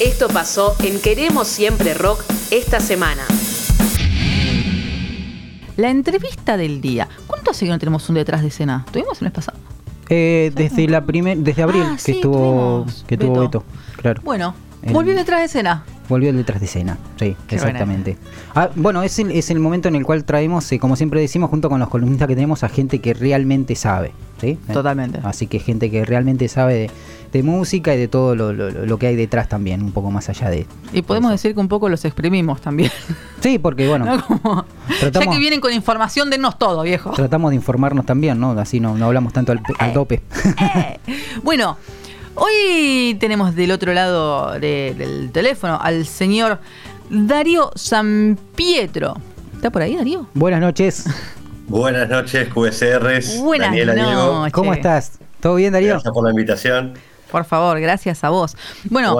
Esto pasó en Queremos Siempre Rock esta semana. La entrevista del día. ¿Cuánto hace que no tenemos un detrás de escena? ¿Tuvimos el mes pasado? Eh, desde la primer, desde abril Ah, que sí, estuvo tuvimos que tuvo Beto. Beto, claro. Bueno, volvió detrás de escena. Volvió detrás de escena, sí, Qué exactamente. Ah, bueno, es el, es el momento en el cual traemos, eh, como siempre decimos, junto con los columnistas que tenemos, a gente que realmente sabe, ¿sí? Eh, Totalmente. Así que gente que realmente sabe de, de música y de todo lo, lo- lo que hay detrás también, un poco más allá de... Y podemos decir que un poco los exprimimos también. Sí, porque bueno, ¿no? Como- ya que vienen con información, dennos todo, viejo. tratamos de informarnos también, ¿no? Así no, no hablamos tanto al, al tope. Bueno, hoy tenemos del otro lado de- del teléfono al señor Darío San Pietro. ¿Está por ahí, Darío? Buenas noches, Buenas noches, QSRs. Buenas noches. ¿cómo estás? ¿Todo bien, Darío? Gracias por la invitación. Por favor, gracias a vos. Bueno,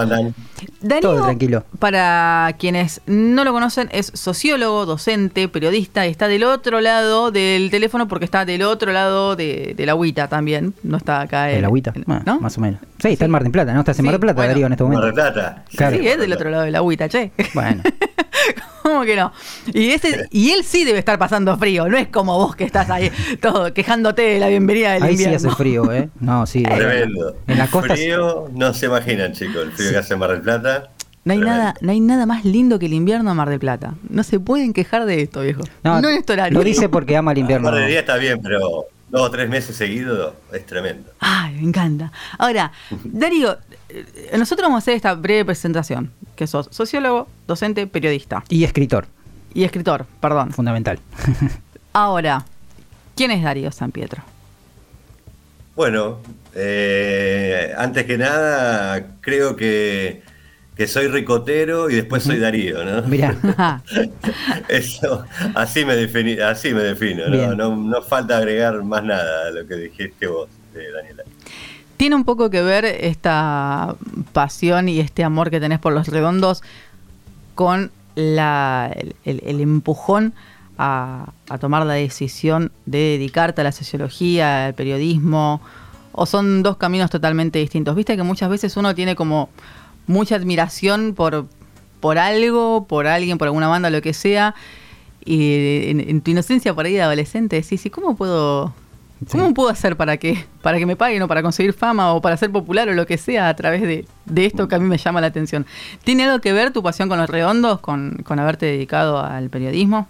tranquilo. para quienes no lo conocen, es sociólogo, docente, periodista, y está del otro lado del teléfono porque está del otro lado de, de la agüita también. No está acá. ¿El agüita? Ah, ¿No? Más o menos. Sí, está en Mar del Plata, ¿no? Estás en Sí, Mar del Plata, bueno. Darío, en este Mar momento. del Plata. Claro. Sí, es del otro lado de la agüita, che. Bueno, ¿Cómo que no? Y, ese, y él sí debe estar pasando frío, no es como vos que estás ahí todo quejándote de la bienvenida del ahí sí invierno. hace frío, ¿eh? No, sí. Tremendo. En la costa Frío, no se imaginan, chicos, el frío que hace en Mar del Plata. No hay, nada, no hay nada más lindo que el invierno a Mar del Plata. No se pueden quejar de esto, viejo. No, No, en este horario. lo dice porque ama el Un invierno. par de días está bien, pero dos o tres meses seguidos es tremendo. Ay, me encanta. Ahora, Darío, eh, nosotros vamos a hacer esta breve presentación, que sos sociólogo, docente, periodista Y escritor, y escritor, perdón. fundamental. Ahora, ¿quién es Darío San Pietro? Bueno, eh, antes que nada, creo que, que soy ricotero y después soy Darío, ¿no? Mirá, Eso, así me, defini- así me defino. ¿no? No, no falta agregar más nada a lo que dijiste vos, eh, Daniela. Tiene un poco que ver esta pasión y este amor que tenés por los redondos con la, el, el- el empujón a, a tomar la decisión de dedicarte a la sociología, al periodismo, o son dos caminos totalmente distintos. Viste que muchas veces uno tiene como mucha admiración por, por algo, por alguien, por alguna banda, lo que sea, y en, en tu inocencia por ahí de adolescente decís, ¿y cómo puedo ¿Cómo puedo hacer para que, para que me paguen o para conseguir fama o para ser popular o lo que sea a través de, de esto que a mí me llama la atención? ¿Tiene algo que ver tu pasión con los redondos, con, con haberte dedicado al periodismo?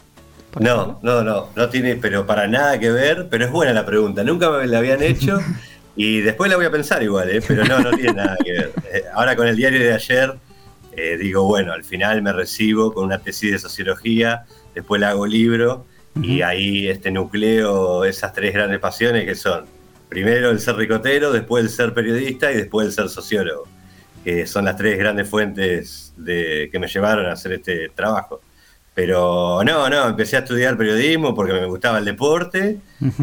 No, no, no, no tiene, pero para nada que ver, pero es buena la pregunta. Nunca me la habían hecho y después la voy a pensar igual, ¿eh? pero no, no tiene nada que ver. Eh, ahora con el diario de ayer, eh, digo, bueno, al final me recibo con una tesis de sociología, después la hago libro y ahí este nucleo esas tres grandes pasiones que son, primero el ser ricotero, después el ser periodista y después el ser sociólogo, que son las tres grandes fuentes de, que me llevaron a hacer este trabajo. Pero no, no, empecé a estudiar periodismo porque me gustaba el deporte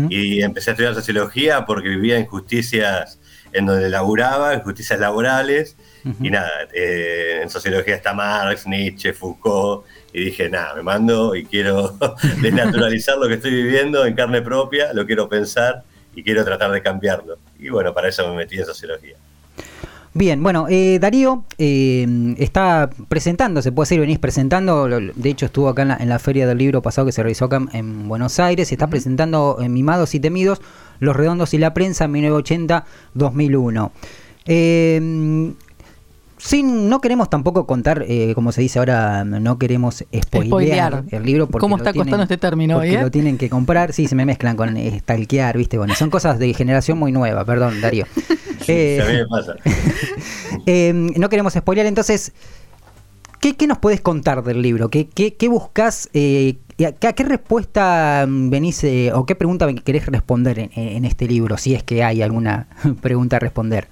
y empecé a estudiar sociología porque vivía injusticias en donde laburaba, injusticias laborales. Y nada, eh, en sociología está Marx, Nietzsche, Foucault. Y dije, nada, me mando y quiero desnaturalizar lo que estoy viviendo en carne propia, lo quiero pensar y quiero tratar de cambiarlo. Y bueno, para eso me metí en sociología. Bien, bueno, eh, Darío eh, está presentando, se puede decir, venís presentando, de hecho estuvo acá en la, en la feria del libro pasado que se realizó acá en, en Buenos Aires, está presentando en Mimados y Temidos, Los Redondos y la Prensa, 1980-2001. Eh, sin, no queremos tampoco contar, eh, como se dice ahora, no queremos spoilear, Spoilear. el libro. Porque ¿Cómo lo está costando este término porque eh? lo tienen que comprar, sí, se me mezclan con eh, stalkear, ¿viste? Bueno, son cosas de generación muy nueva, perdón, Darío. Eh, me pasa. eh, no queremos spoilear, entonces, ¿qué, qué nos puedes contar del libro? ¿Qué, qué, qué buscas? eh, a, qué respuesta mm, venís eh, o qué pregunta querés responder en, en este libro? Si es que hay alguna pregunta a responder.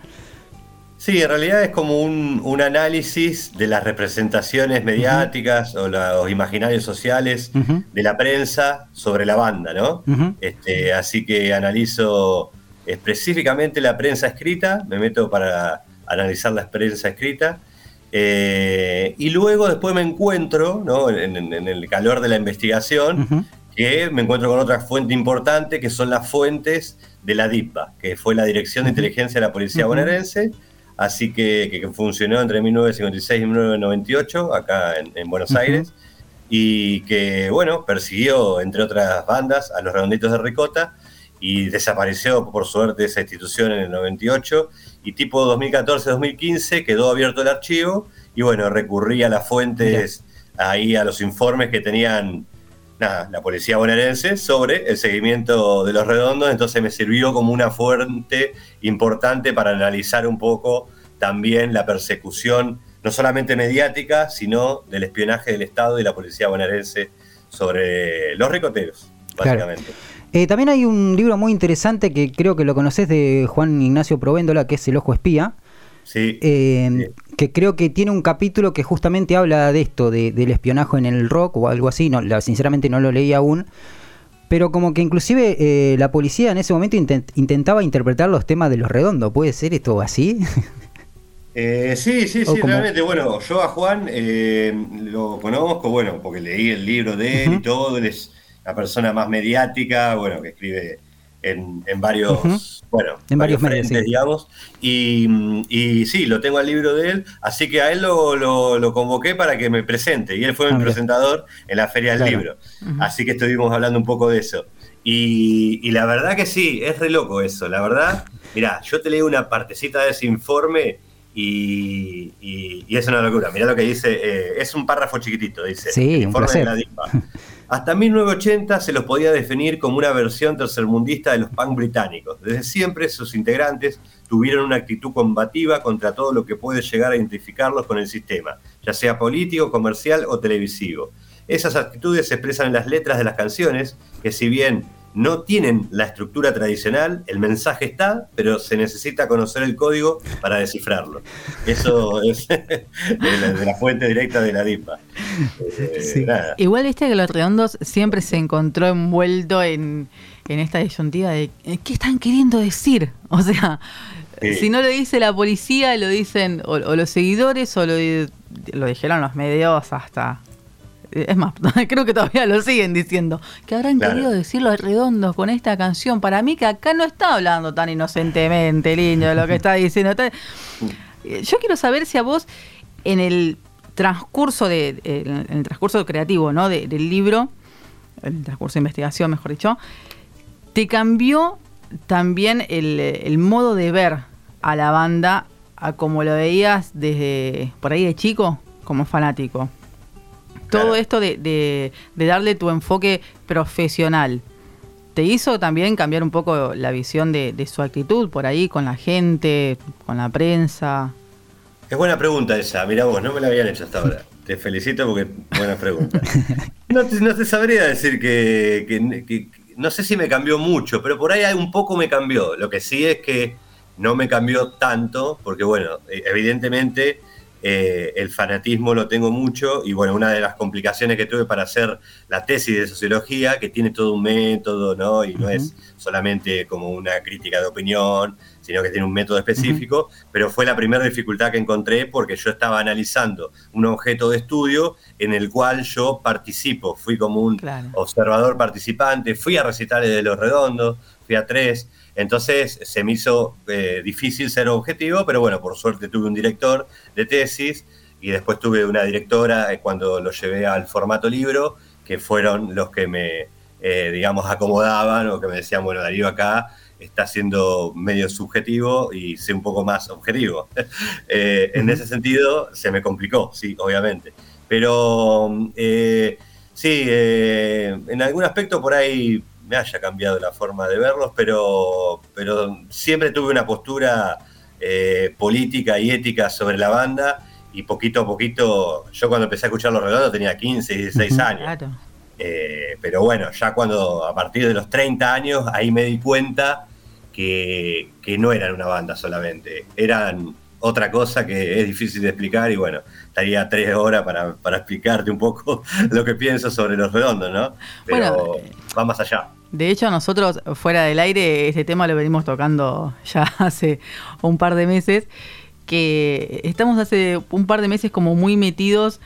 Sí, en realidad es como un, un análisis de las representaciones mediáticas o los imaginarios sociales Ujú. de la prensa sobre la banda, ¿no? Ujú. este, así que analizo específicamente la prensa escrita, me meto para analizar la prensa escrita. eh, y luego después me encuentro, ¿no? en, en- en el calor de la investigación, que me encuentro con otra fuente importante, que son las fuentes de la DIPA, que fue la Dirección de Inteligencia de la Policía. Bonaerense, así que, que funcionó entre 1956 y 1998 acá en, Buenos Aires. Y que, bueno, persiguió, entre otras bandas, a los redonditos de Ricota y desapareció, por suerte, esa institución en el 98 y tipo 2014-2015 quedó abierto el archivo y, bueno, recurrí a las fuentes, ahí a los informes que tenían nada, la policía bonaerense sobre el seguimiento de los redondos, entonces me sirvió como una fuente importante para analizar un poco también la persecución no solamente mediática, sino del espionaje del Estado y la policía bonaerense sobre los ricoteros, básicamente. Eh, también hay un libro muy interesante que creo que lo conoces de Juan Ignacio Provéndola, que es El Ojo Espía. Sí, eh, Que creo que tiene un capítulo que justamente habla de esto, del espionaje en el rock o algo así. No, sinceramente no lo leí aún. Pero como que inclusive eh, la policía en ese momento intentaba interpretar los temas de los redondos. ¿Puede ser esto así? Eh, sí, sí, sí, realmente. Bueno, yo a Juan eh, lo conozco, bueno, porque leí el libro de él y todo. Él es la persona más mediática, bueno, que escribe en, varios, bueno, en varios, medios, digamos. Y, sí, lo tengo al libro de él, así que a él lo, convoqué para que me presente. Y él fue mi ah, presentador en la Feria del Libro. Así que estuvimos hablando un poco de eso. Y, y, la verdad que sí, es re loco eso. La verdad, mira, yo te leo una partecita de ese informe y, es una locura. Mirá lo que dice, eh, es un párrafo chiquitito, dice. Sí, informe de la DIPA. Hasta 1980 se los podía definir como una versión tercermundista de los punk británicos. Desde siempre sus integrantes tuvieron una actitud combativa contra todo lo que puede llegar a identificarlos con el sistema, ya sea político, comercial o televisivo. Esas actitudes se expresan en las letras de las canciones, que si bien no tienen la estructura tradicional, el mensaje está, pero se necesita conocer el código para descifrarlo. Eso es de, la, fuente directa de la DIPA. Eh, Igual viste que los redondos siempre se encontró envuelto en, esta disyuntiva de eh, ¿qué están queriendo decir? O sea, si no lo dice la policía, lo dicen o, los seguidores o lo, lo dijeron los medios hasta es más, creo que todavía lo siguen diciendo, que habrán querido decir los redondos con esta canción. Para mí que acá no está hablando tan inocentemente, lindo, de lo que está diciendo. Yo quiero saber si a vos, en el transcurso de, en el transcurso creativo, ¿no? del libro, el transcurso de investigación, mejor dicho, te cambió también el, el modo de ver a la banda a como lo veías desde por ahí de chico como fanático todo esto de, darle tu enfoque profesional, ¿te hizo también cambiar un poco la visión de, su actitud por ahí con la gente, con la prensa? Es buena pregunta esa, mira vos, no me la habían hecho hasta ahora. Te felicito porque buena pregunta. No te, sabría decir que, no sé si me cambió mucho, pero por ahí un poco me cambió. Lo que sí es que no me cambió tanto, porque bueno, e, evidentemente eh, el fanatismo lo tengo mucho y bueno, una de las complicaciones que tuve para hacer la tesis de sociología, que tiene todo un método, ¿no? Y no es solamente como una crítica de opinión, sino que tiene un método específico, pero fue la primera dificultad que encontré porque yo estaba analizando un objeto de estudio en el cual yo participo, fui como un observador participante, fui a recitales de Los Redondos, fui a tres, entonces se me hizo eh, difícil ser objetivo, pero bueno, por suerte tuve un director de tesis y después tuve una directora eh, cuando lo llevé al formato libro, que fueron los que me, eh, digamos, acomodaban o que me decían, bueno, Darío acá está siendo medio subjetivo y sé un poco más objetivo. en ese sentido se me complicó, sí, obviamente. Pero sí, en algún aspecto por ahí me haya cambiado la forma de verlos, pero, pero siempre tuve una postura eh, política y ética sobre la banda y poquito a poquito, yo cuando empecé a escuchar Los Redondos tenía 15, 16 años. Eh, pero bueno, ya cuando a partir de los 30 años, ahí me di cuenta que, que no eran una banda solamente, eran otra cosa que es difícil de explicar y bueno, estaría tres horas para, para explicarte un poco lo que pienso sobre los redondos, ¿no? Pero va más allá. De hecho, nosotros fuera del aire este tema lo venimos tocando ya hace un par de meses, que estamos hace un par de meses como muy metidos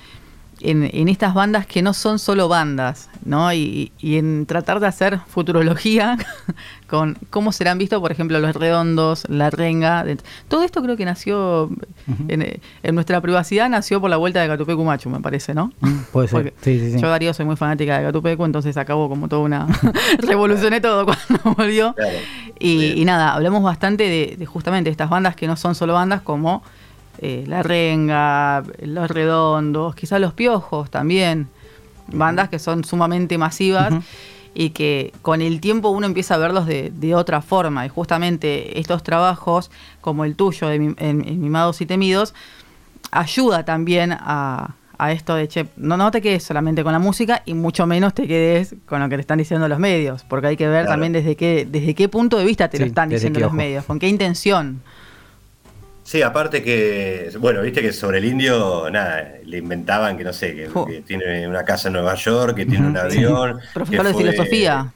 en, estas bandas que no son solo bandas, ¿no? Y, en tratar de hacer futurología con cómo serán vistos, por ejemplo, los redondos, la renga. todo esto creo que nació en, nuestra privacidad, nació por la vuelta de Catupecu Machu, me parece, ¿no? Mm, puede ser. Yo, Darío, soy muy fanática de Catupecu, entonces acabó como toda una. revolucioné todo cuando volvió. y, nada, hablamos bastante de, de justamente estas bandas que no son solo bandas, como eh, la Renga, Los Redondos, quizás Los Piojos también, bandas que son sumamente masivas y que con el tiempo uno empieza a verlos de, otra forma. Y justamente estos trabajos, como el tuyo, de, en, Mimados y Temidos, ayuda también a, esto de, che, no, no te quedes solamente con la música y mucho menos te quedes con lo que te están diciendo los medios, porque hay que ver también desde qué, desde qué punto de vista te lo están diciendo los medios, con qué intención. Sí, aparte que, bueno, viste que sobre el indio, nada, le inventaban que no sé, que, tiene una casa en Nueva York, que tiene un avión. Profesor de filosofía.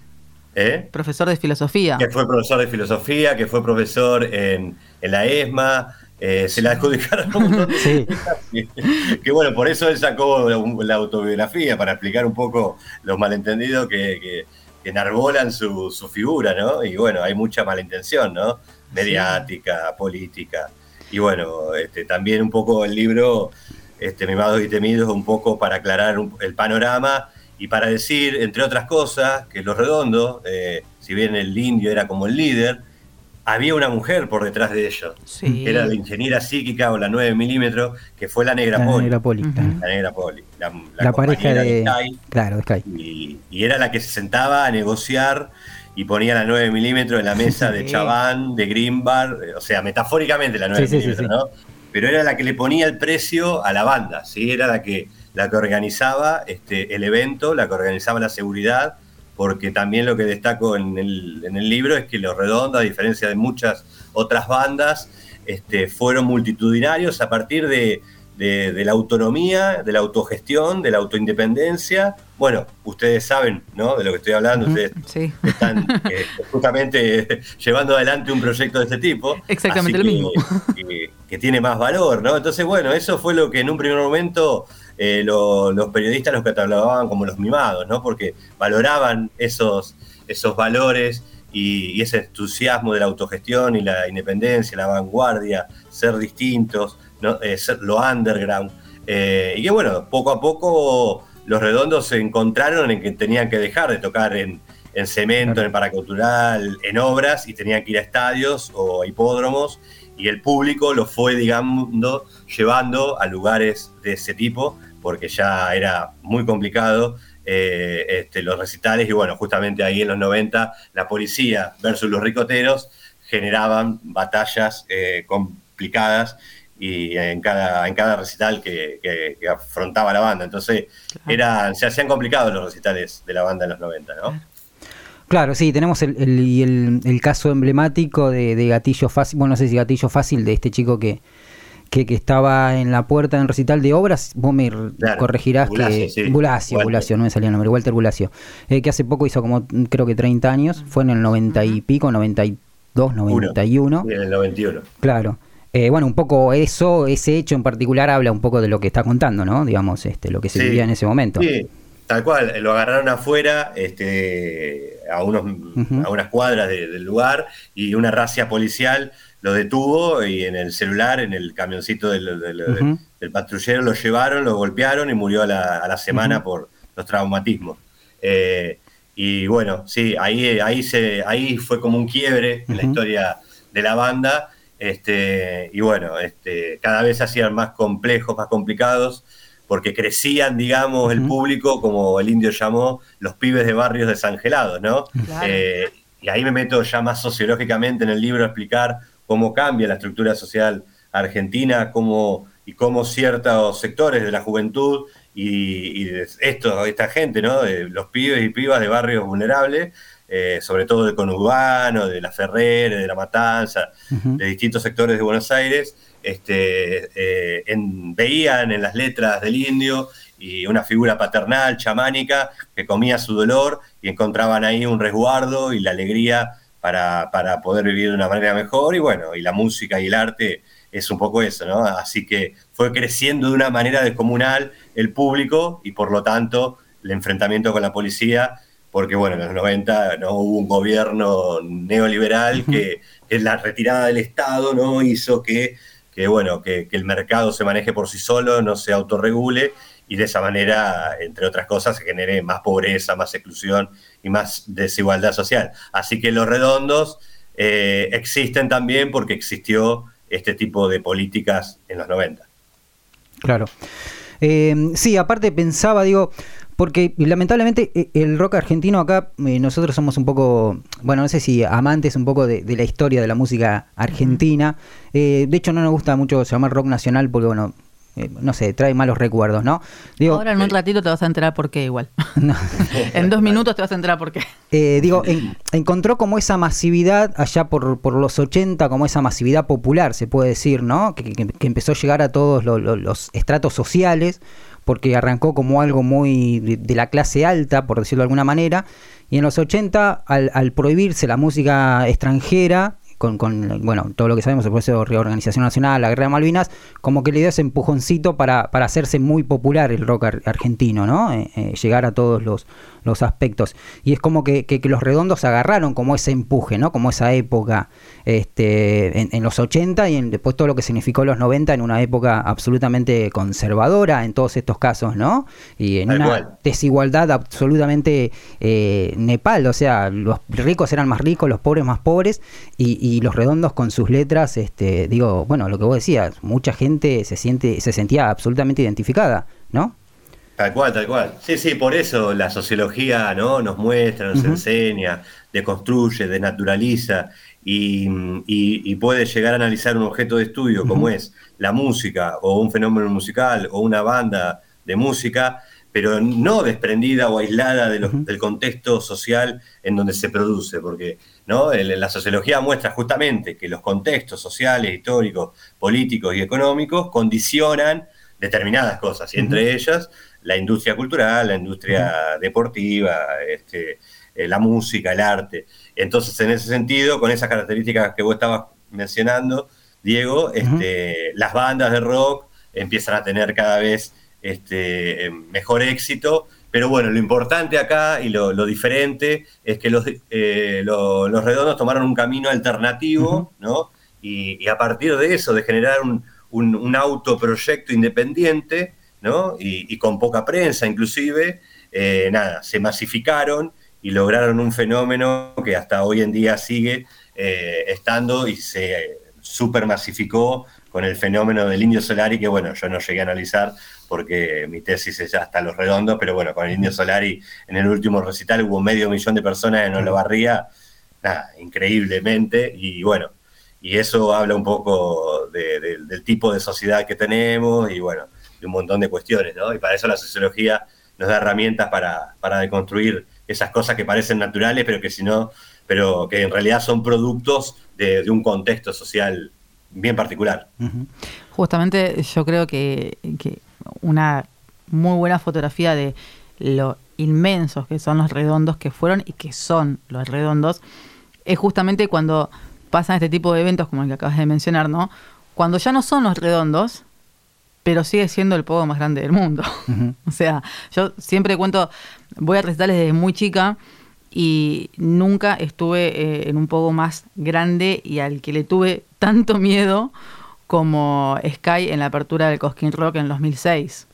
¿Eh? Profesor de filosofía. Que fue profesor de filosofía, que fue profesor en, la ESMA. Eh, se la adjudicaron un sí. que bueno, por eso él sacó la, autobiografía, para explicar un poco los malentendidos que, que, enarbolan su, su, figura, ¿no? Y bueno, hay mucha malintención, ¿no? Mediática, política. Y bueno, este, también un poco el libro, este, Mimados y Temidos, un poco para aclarar el panorama y para decir, entre otras cosas, que Los Redondos, eh, si bien el indio era como el líder, había una mujer por detrás de ellos. Era la ingeniera psíquica o la 9 milímetros, que fue la Negra Poli. Negra Poli. La Negra Poli. La, pareja de, claro, de Sky. Y, y, era la que se sentaba a negociar y ponía la 9 milímetros en la mesa de Chaván, de Greenbar, o sea, metafóricamente la 9 milímetros, ¿no? Pero era la que le ponía el precio a la banda, ¿sí? Era la que, la que organizaba este, el evento, la que organizaba la seguridad, porque también lo que destaco en el, en el libro es que Los Redondos, a diferencia de muchas otras bandas, este, fueron multitudinarios a partir de, de, la autonomía, de la autogestión, de la autoindependencia. Bueno, ustedes saben, ¿no? De lo que estoy hablando, ustedes están eh, justamente llevando adelante un proyecto de este tipo. Exactamente lo mismo. Que, tiene más valor, ¿no? Entonces, bueno, eso fue lo que en un primer momento eh, los periodistas los catalogaban como los mimados, ¿no? Porque valoraban esos, esos valores y, y, ese entusiasmo de la autogestión y la independencia, la vanguardia, ser distintos, eh, lo underground. Eh, y que bueno, poco a poco los redondos se encontraron en que tenían que dejar de tocar en, cemento, en el paracultural, en obras, y tenían que ir a estadios o a hipódromos, y el público lo fue, digamos, llevando a lugares de ese tipo, porque ya era muy complicado eh, este, los recitales, y bueno, justamente ahí en los 90, la policía versus los ricoteros generaban batallas complicadas y en cada, en cada recital que, afrontaba la banda. Entonces, era, se hacían complicados los recitales de la banda en los 90, ¿no? Claro, sí, tenemos el, el, el, caso emblemático de, Gatillo Fácil, bueno, no sé si Gatillo Fácil, de este chico que, que, estaba en la puerta en recital de obras, vos me corregirás que... Bulacio, Bulacio, no me salía el nombre, Walter Bulacio, eh, que hace poco hizo como, creo que 30 años, fue en el 90 y pico, 92, 91. en el 91. Claro. Eh, bueno, un poco eso, ese hecho en particular habla un poco de lo que está contando, ¿no? Digamos, este, lo que se vivía en ese momento. Sí, tal cual, lo agarraron afuera, este, a, unos, a unas cuadras del lugar, y una racia policial lo detuvo y en el celular, en el camioncito del, patrullero, lo llevaron, lo golpearon y murió a la, semana por los traumatismos. Eh, y bueno, sí, ahí, ahí, se, ahí fue como un quiebre en la historia de la banda este, y bueno, este, cada vez se hacían más complejos, más complicados, porque crecían, digamos, el público, como el indio llamó, los pibes de barrios desangelados, ¿no? Eh, y ahí me meto ya más sociológicamente en el libro a explicar cómo cambia la estructura social argentina, cómo, y cómo ciertos sectores de la juventud y, esto, esta gente, ¿no? De los pibes y pibas de barrios vulnerables, eh, sobre todo de conurbano, de la Ferrere, de la Matanza, de distintos sectores de Buenos Aires, este, eh, veían en las letras del indio y una figura paternal, chamánica, que comía su dolor y encontraban ahí un resguardo y la alegría para, poder vivir de una manera mejor. Y bueno, y la música y el arte es un poco eso, ¿no? Así que fue creciendo de una manera descomunal el público y por lo tanto el enfrentamiento con la policía, porque bueno, en los 90 no hubo un gobierno neoliberal que, la retirada del Estado no hizo que, que bueno, que, el mercado se maneje por sí solo, no se autorregule y de esa manera, entre otras cosas, se genere más pobreza, más exclusión y más desigualdad social. Así que los redondos eh, existen también porque existió este tipo de políticas en los 90. Claro. Eh, sí, aparte pensaba, digo, porque lamentablemente e, el rock argentino acá, eh, nosotros somos un poco, bueno, no sé si amantes un poco de, la historia de la música argentina. de hecho, no nos gusta mucho llamar rock nacional porque, bueno, eh, no sé, trae malos recuerdos, ¿no? Ahora en un ratito te vas a enterar por qué igual. en dos minutos te vas a enterar por qué. Eh, digo, encontró como esa masividad allá por, por, los 80, como esa masividad popular, se puede decir, ¿no? Que, empezó a llegar a todos los, estratos sociales, porque arrancó como algo muy de, la clase alta, por decirlo de alguna manera, y en los 80, al, al prohibirse la música extranjera, con, bueno, todo lo que sabemos, el proceso de reorganización nacional, la guerra de Malvinas, como que le dio ese empujoncito para, para hacerse muy popular el rock argentino, ¿no? Eh, eh, llegar a todos los, los aspectos. Y es como que, que, los redondos agarraron como ese empuje, ¿no? Como esa época este, en, los 80 y en, después todo lo que significó los 90 en una época absolutamente conservadora en todos estos casos, ¿no? Y en una desigualdad absolutamente eh, Nepal, o sea, los ricos eran más ricos, los pobres más pobres, y, y los redondos con sus letras, este, digo, bueno, lo que vos decías, mucha gente se siente, se sentía absolutamente identificada, ¿no? Tal cual, tal cual. Sí, sí, por eso la sociología ¿no? nos muestra, nos enseña, deconstruye, desnaturaliza y, y, puede llegar a analizar un objeto de estudio como es la música o un fenómeno musical o una banda de música, pero no desprendida o aislada del contexto social en donde se produce, porque ¿no? la sociología muestra justamente que los contextos sociales, históricos, políticos y económicos condicionan determinadas cosas, y entre ellas la industria cultural, la industria deportiva, este, eh, la música, el arte. Entonces, en ese sentido, con esas características que vos estabas mencionando, Diego, este, las bandas de rock empiezan a tener cada vez este, mejor éxito. Pero bueno, lo importante acá y lo, diferente es que los, eh, los redondos tomaron un camino alternativo, ¿no? Y, a partir de eso, de generar un, un, un autoproyecto independiente, y, con poca prensa inclusive, eh, nada, se masificaron y lograron un fenómeno que hasta hoy en día sigue eh, estando y se super masificó con el fenómeno del Indio Solari, que bueno, yo no llegué a analizar porque mi tesis es hasta los redondos, pero bueno, con el Indio Solari en el último recital hubo medio millón de personas en Olavarría, nada, increíblemente, y bueno, y eso habla un poco del tipo de sociedad que tenemos, y bueno, un montón de cuestiones, ¿no? Y para eso la sociología nos da herramientas para, para deconstruir esas cosas que parecen naturales, pero que si no, pero que en realidad son productos de, un contexto social bien particular. Justamente yo creo que, una muy buena fotografía de lo inmensos que son los redondos que fueron y que son los redondos es justamente cuando pasan este tipo de eventos como el que acabas de mencionar, ¿no? Cuando ya no son los redondos, pero sigue siendo el pogo más grande del mundo. o sea, yo siempre cuento, voy a recitales desde muy chica y nunca estuve eh, en un pogo más grande y al que le tuve tanto miedo como Sky en la apertura del Cosquín Rock en 2006.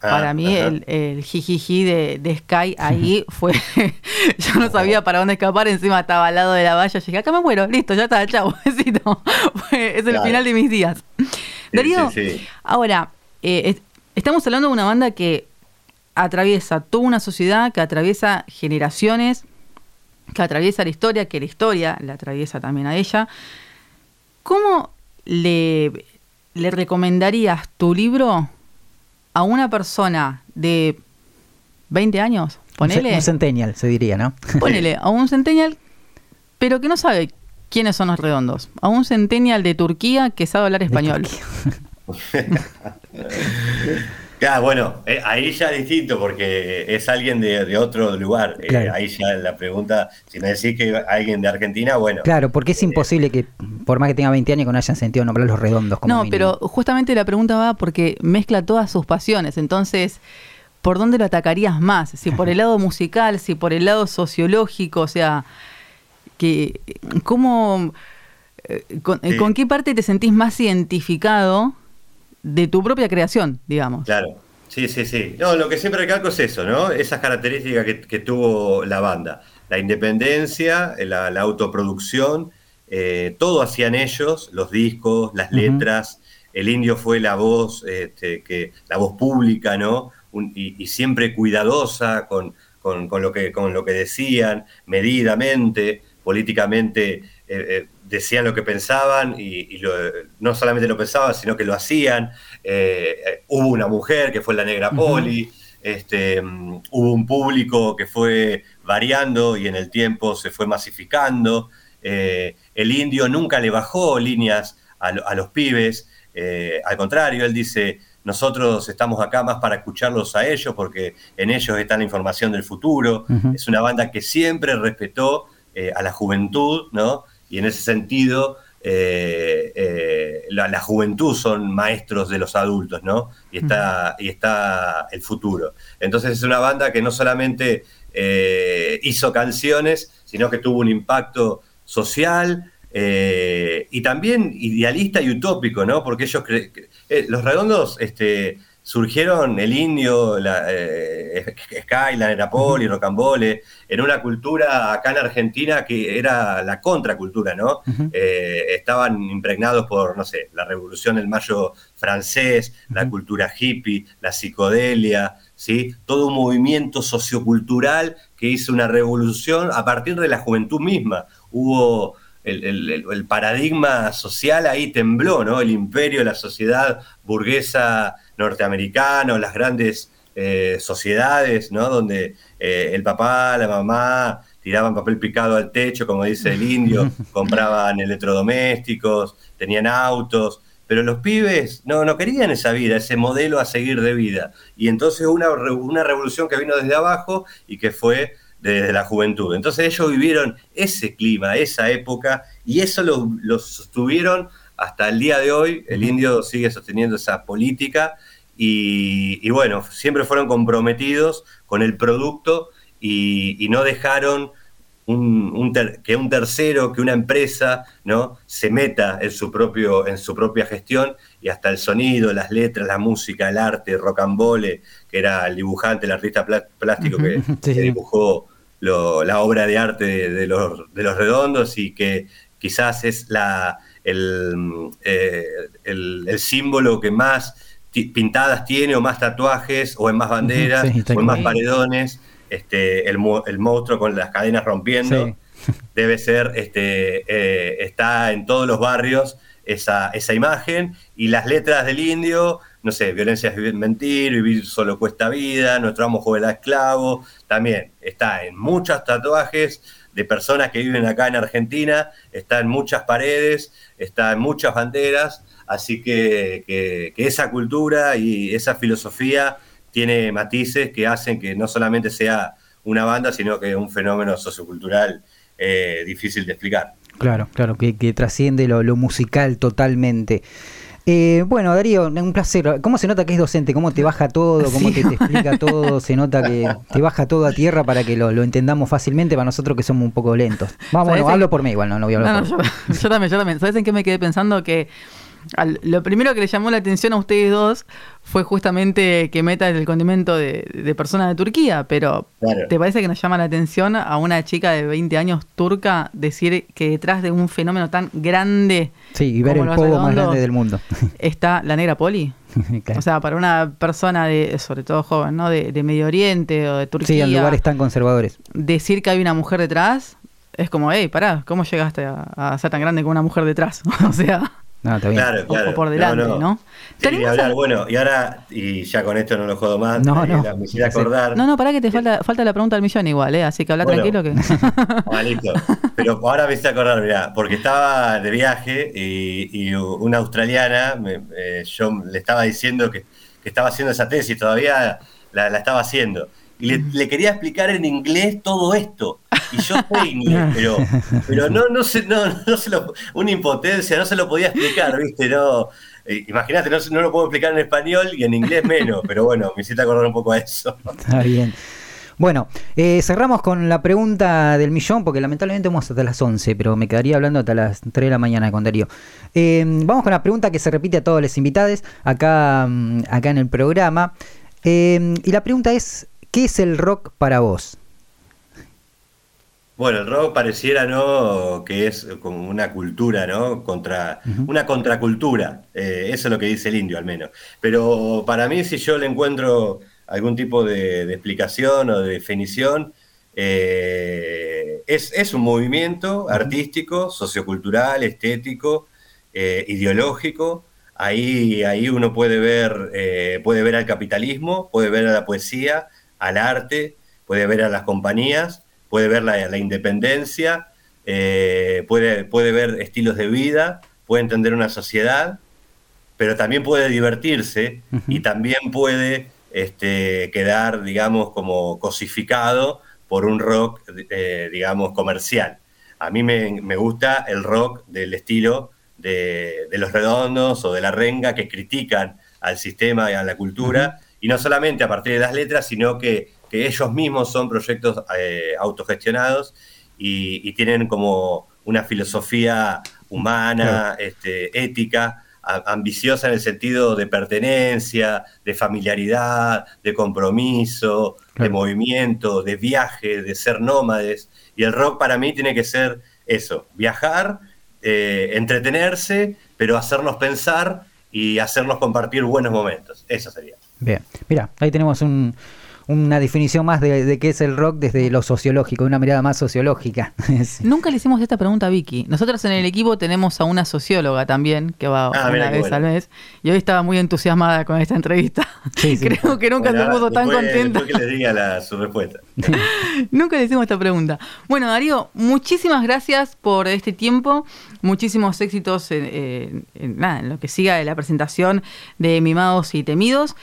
Ah, para mí el, el jijiji de, de, Sky ahí fue, yo no sabía para dónde escapar, encima estaba al lado de la valla, llegué, acá me muero, listo, ya está, chao, es el final de mis días. Darío, ahora, eh, estamos hablando de una banda que atraviesa toda una sociedad, que atraviesa generaciones, que atraviesa la historia, que la historia la atraviesa también a ella. ¿Cómo le, le recomendarías tu libro a una persona de 20 años? Ponele. Un centennial, se diría, ¿no? Ponele a un centennial, pero que no sabe quiénes son los redondos. A un centennial de Turquía que sabe hablar español. Claro, bueno, eh, ahí ya es distinto porque es alguien de, otro lugar. Eh, ahí ya la pregunta, si me decís que alguien de Argentina, bueno. Claro, porque es imposible que por más que tenga 20 años que no hayan sentido nombrar los redondos como No, mínimo. pero justamente la pregunta va porque mezcla todas sus pasiones. Entonces, ¿por dónde lo atacarías más? Si por el lado musical, si por el lado sociológico, o sea, que cómo eh, con, Sí. con qué parte te sentís más identificado de tu propia creación, digamos. Claro, sí, sí, sí. No, lo que siempre recalco es eso, ¿no? Esas características que, que tuvo la banda. La independencia, la, la autoproducción, eh, todo hacían ellos, los discos, las letras. El indio fue la voz, este, que, la voz pública, ¿no? Un- y, y siempre cuidadosa con, con- con lo que, con lo que decían, medidamente, políticamente eh, eh, decían lo que pensaban y, y lo- no solamente lo pensaban, sino que lo hacían. Eh, hubo una mujer que fue la negra poli, este, mm, hubo un público que fue variando y en el tiempo se fue masificando. Eh, el indio nunca le bajó líneas a, lo- a los pibes, al contrario, él dice, nosotros estamos acá más para escucharlos a ellos porque en ellos está la información del futuro. Es una banda que siempre respetó eh, a la juventud, ¿no? Y en ese sentido, eh, eh, la, la juventud son maestros de los adultos, ¿no? Y está, y está el futuro. Entonces es una banda que no solamente eh, hizo canciones, sino que tuvo un impacto social eh, y también idealista y utópico, ¿no? Porque ellos, cre- cre- eh, los redondos, este, surgieron el indio, la, eh, Sky, la Nerapoli, Rocambole, en una cultura acá en Argentina que era la contracultura, ¿no? Eh, estaban impregnados por, no sé, la revolución del mayo francés, la cultura hippie, la psicodelia, ¿sí? Todo un movimiento sociocultural que hizo una revolución a partir de la juventud misma. Hubo el- el paradigma social ahí tembló, ¿no? El imperio, la sociedad burguesa norteamericana, las grandes eh, sociedades, ¿no? Donde eh, el papá, la mamá tiraban papel picado al techo, como dice el indio, compraban electrodomésticos, tenían autos, pero los pibes no, no querían esa vida, ese modelo a seguir de vida. Y entonces una, una revolución que vino desde abajo y que fue desde la juventud. Entonces ellos vivieron ese clima, esa época, y eso lo, lo sostuvieron hasta el día de hoy. El indio sigue sosteniendo esa política y, y bueno, siempre fueron comprometidos con el producto y, y no dejaron un- un ter- que un tercero, que una empresa, ¿no? se meta en su propio, en su propia gestión y hasta el sonido, las letras, la música, el arte, Rocambole, que era el dibujante, el artista plá- plástico que, sí, dibujó lo- la obra de arte de, de los, de los redondos y que quizás es la, el, eh, el- el símbolo que más pintadas tiene o más tatuajes o en más banderas sí, o en más paredones, este, el, el monstruo con las cadenas rompiendo, Sí. debe ser, este, eh, está en todos los barrios esa, esa imagen y las letras del indio, no sé, violencia es vivir- mentir, vivir solo cuesta vida, nuestro amo juega esclavo, también está en muchos tatuajes de personas que viven acá en Argentina, está en muchas paredes, está en muchas banderas, así que, que- esa cultura y esa filosofía tiene matices que hacen que no solamente sea una banda, sino que un fenómeno sociocultural eh, difícil de explicar. Claro, claro, que, que trasciende lo, lo musical totalmente. Eh, bueno, Darío, un placer. ¿Cómo se nota que es docente? ¿Cómo te baja todo? ¿Cómo Sí. te, te explica todo? Se nota que te baja todo a tierra para que lo, lo entendamos fácilmente para nosotros que somos un poco lentos. Vamos, ¿Sabés bueno, en- hablo por mí igual, no, no voy a hablar No, por yo, yo también, yo también. ¿Sabes en qué me quedé pensando? Que al- lo primero que le llamó la atención a ustedes dos fue justamente que meta el condimento de, de persona de Turquía, pero Claro. ¿te parece que nos llama la atención a una chica de 20 años turca decir que detrás de un fenómeno tan grande Sí, y ver como el pogo más grande del mundo. está la negra poli? Claro. O sea, para una persona de, sobre todo joven, ¿no? De, de Medio Oriente o de Turquía, sí, en lugares tan conservadores. decir que hay una mujer detrás es como, hey, pará, ¿cómo llegaste a, a ser tan grande con una mujer detrás? o sea, No, está bien. Claro, claro. o por delante, ¿no? ¿Te Sí, animás hablar, a- bueno, y ahora, y ya con esto no lo jodo más, No, Daniela, no. me hiciste Sí. acordar. No, no, pará que te falta, falta la pregunta del millón igual, ¿eh? Así que habla Bueno. tranquilo que... Ah, listo. Pero ahora me hiciste acordar, mirá, porque estaba de viaje y, y una australiana, me- eh, yo le estaba diciendo que, que estaba haciendo esa tesis, todavía la, la estaba haciendo. Le, quería explicar en inglés todo esto. Y yo sé inglés, pero, pero no, no sé, no, no se lo, una impotencia, no se lo podía explicar, ¿viste? No, eh, imagínate, no, no lo puedo explicar en español y en inglés menos, pero bueno, me hiciste acordar un poco a eso. Está bien. Bueno, eh, cerramos con la pregunta del millón, porque lamentablemente vamos hasta las 11, pero me quedaría hablando hasta las 3 de la mañana con Darío. Eh, vamos con la pregunta que se repite a todos los invitados acá, mm, acá en el programa. y la pregunta es, ¿qué es el rock para vos? Bueno, el rock pareciera, ¿no? Que es como una cultura, ¿no? Contra, Una contracultura. Eh, eso es lo que dice el indio, al menos. Pero para mí, si yo le encuentro algún tipo de, explicación o de definición, eh, es, un movimiento artístico, sociocultural, estético, eh, ideológico. Ahí, ahí uno puede ver, puede ver al capitalismo, puede ver a la poesía, al arte, puede ver a las compañías puede ver la, independencia, eh, puede, puede ver estilos de vida, puede entender una sociedad, pero también puede divertirse y también puede este, quedar, digamos, como cosificado por un rock, eh, digamos, comercial. A mí me, gusta el rock del estilo de, Los Redondos o de La Renga que critican al sistema y a la cultura, y no solamente a partir de las letras, sino que que ellos mismos son proyectos eh, autogestionados y, tienen como una filosofía humana, este, ética, ambiciosa en el sentido de pertenencia, de familiaridad, de compromiso, de movimiento, de viaje, de ser nómades. Y el rock para mí tiene que ser eso, viajar, eh, entretenerse, pero hacernos pensar y hacernos compartir buenos momentos. Eso sería. Bien, mira, ahí tenemos un, una definición más de, qué es el rock desde lo sociológico, una mirada más sociológica. Nunca le hicimos esta pregunta a Vicky. Nosotros en el equipo tenemos a una socióloga también, que va ah, una vez al mes, y hoy estaba muy entusiasmada con esta entrevista. Creo que nunca se puso tan contenta. que le diga su respuesta. nunca le hicimos esta pregunta. Bueno, Darío, muchísimas gracias por este tiempo, muchísimos éxitos en, en lo que siga de la presentación de Mimados y Temidos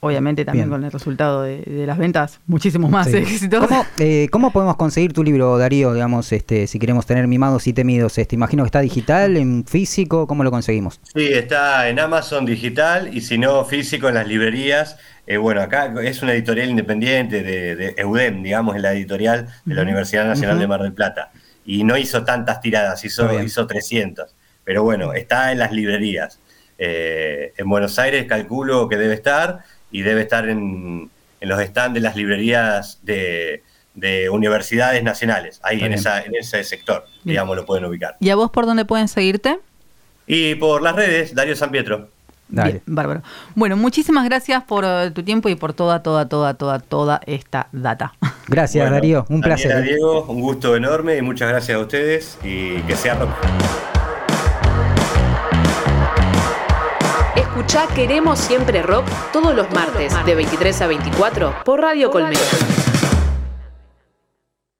obviamente también con el resultado de, las ventas muchísimos más éxitos. Eh, ¿Cómo, podemos conseguir tu libro, Darío, digamos, este, si queremos tener mimados y temidos? Este, imagino que está digital, en físico, ¿cómo lo conseguimos? Sí, está en Amazon digital y si no físico en las librerías. Eh, bueno, acá es una editorial independiente de, EUDEM, digamos, en la editorial de la Universidad Nacional de Mar del Plata. Y no hizo tantas tiradas, hizo, hizo 300. Pero bueno, está en las librerías. Eh, en Buenos Aires calculo que debe estar y debe estar en, los stands de las librerías de, universidades nacionales, ahí en, esa, en, ese sector, digamos, lo pueden ubicar. ¿Y a vos por dónde pueden seguirte? Y por las redes, Darío San Pietro. Bien, bárbaro. Bueno, muchísimas gracias por eh, tu tiempo y por toda, toda, toda, toda, toda esta data. Gracias, Darío. Un placer. Diego, un gusto enorme y muchas gracias a ustedes y que sea rock. Escucha Queremos Siempre Rock todos los martes de 23 a 24 por Radio Colmena.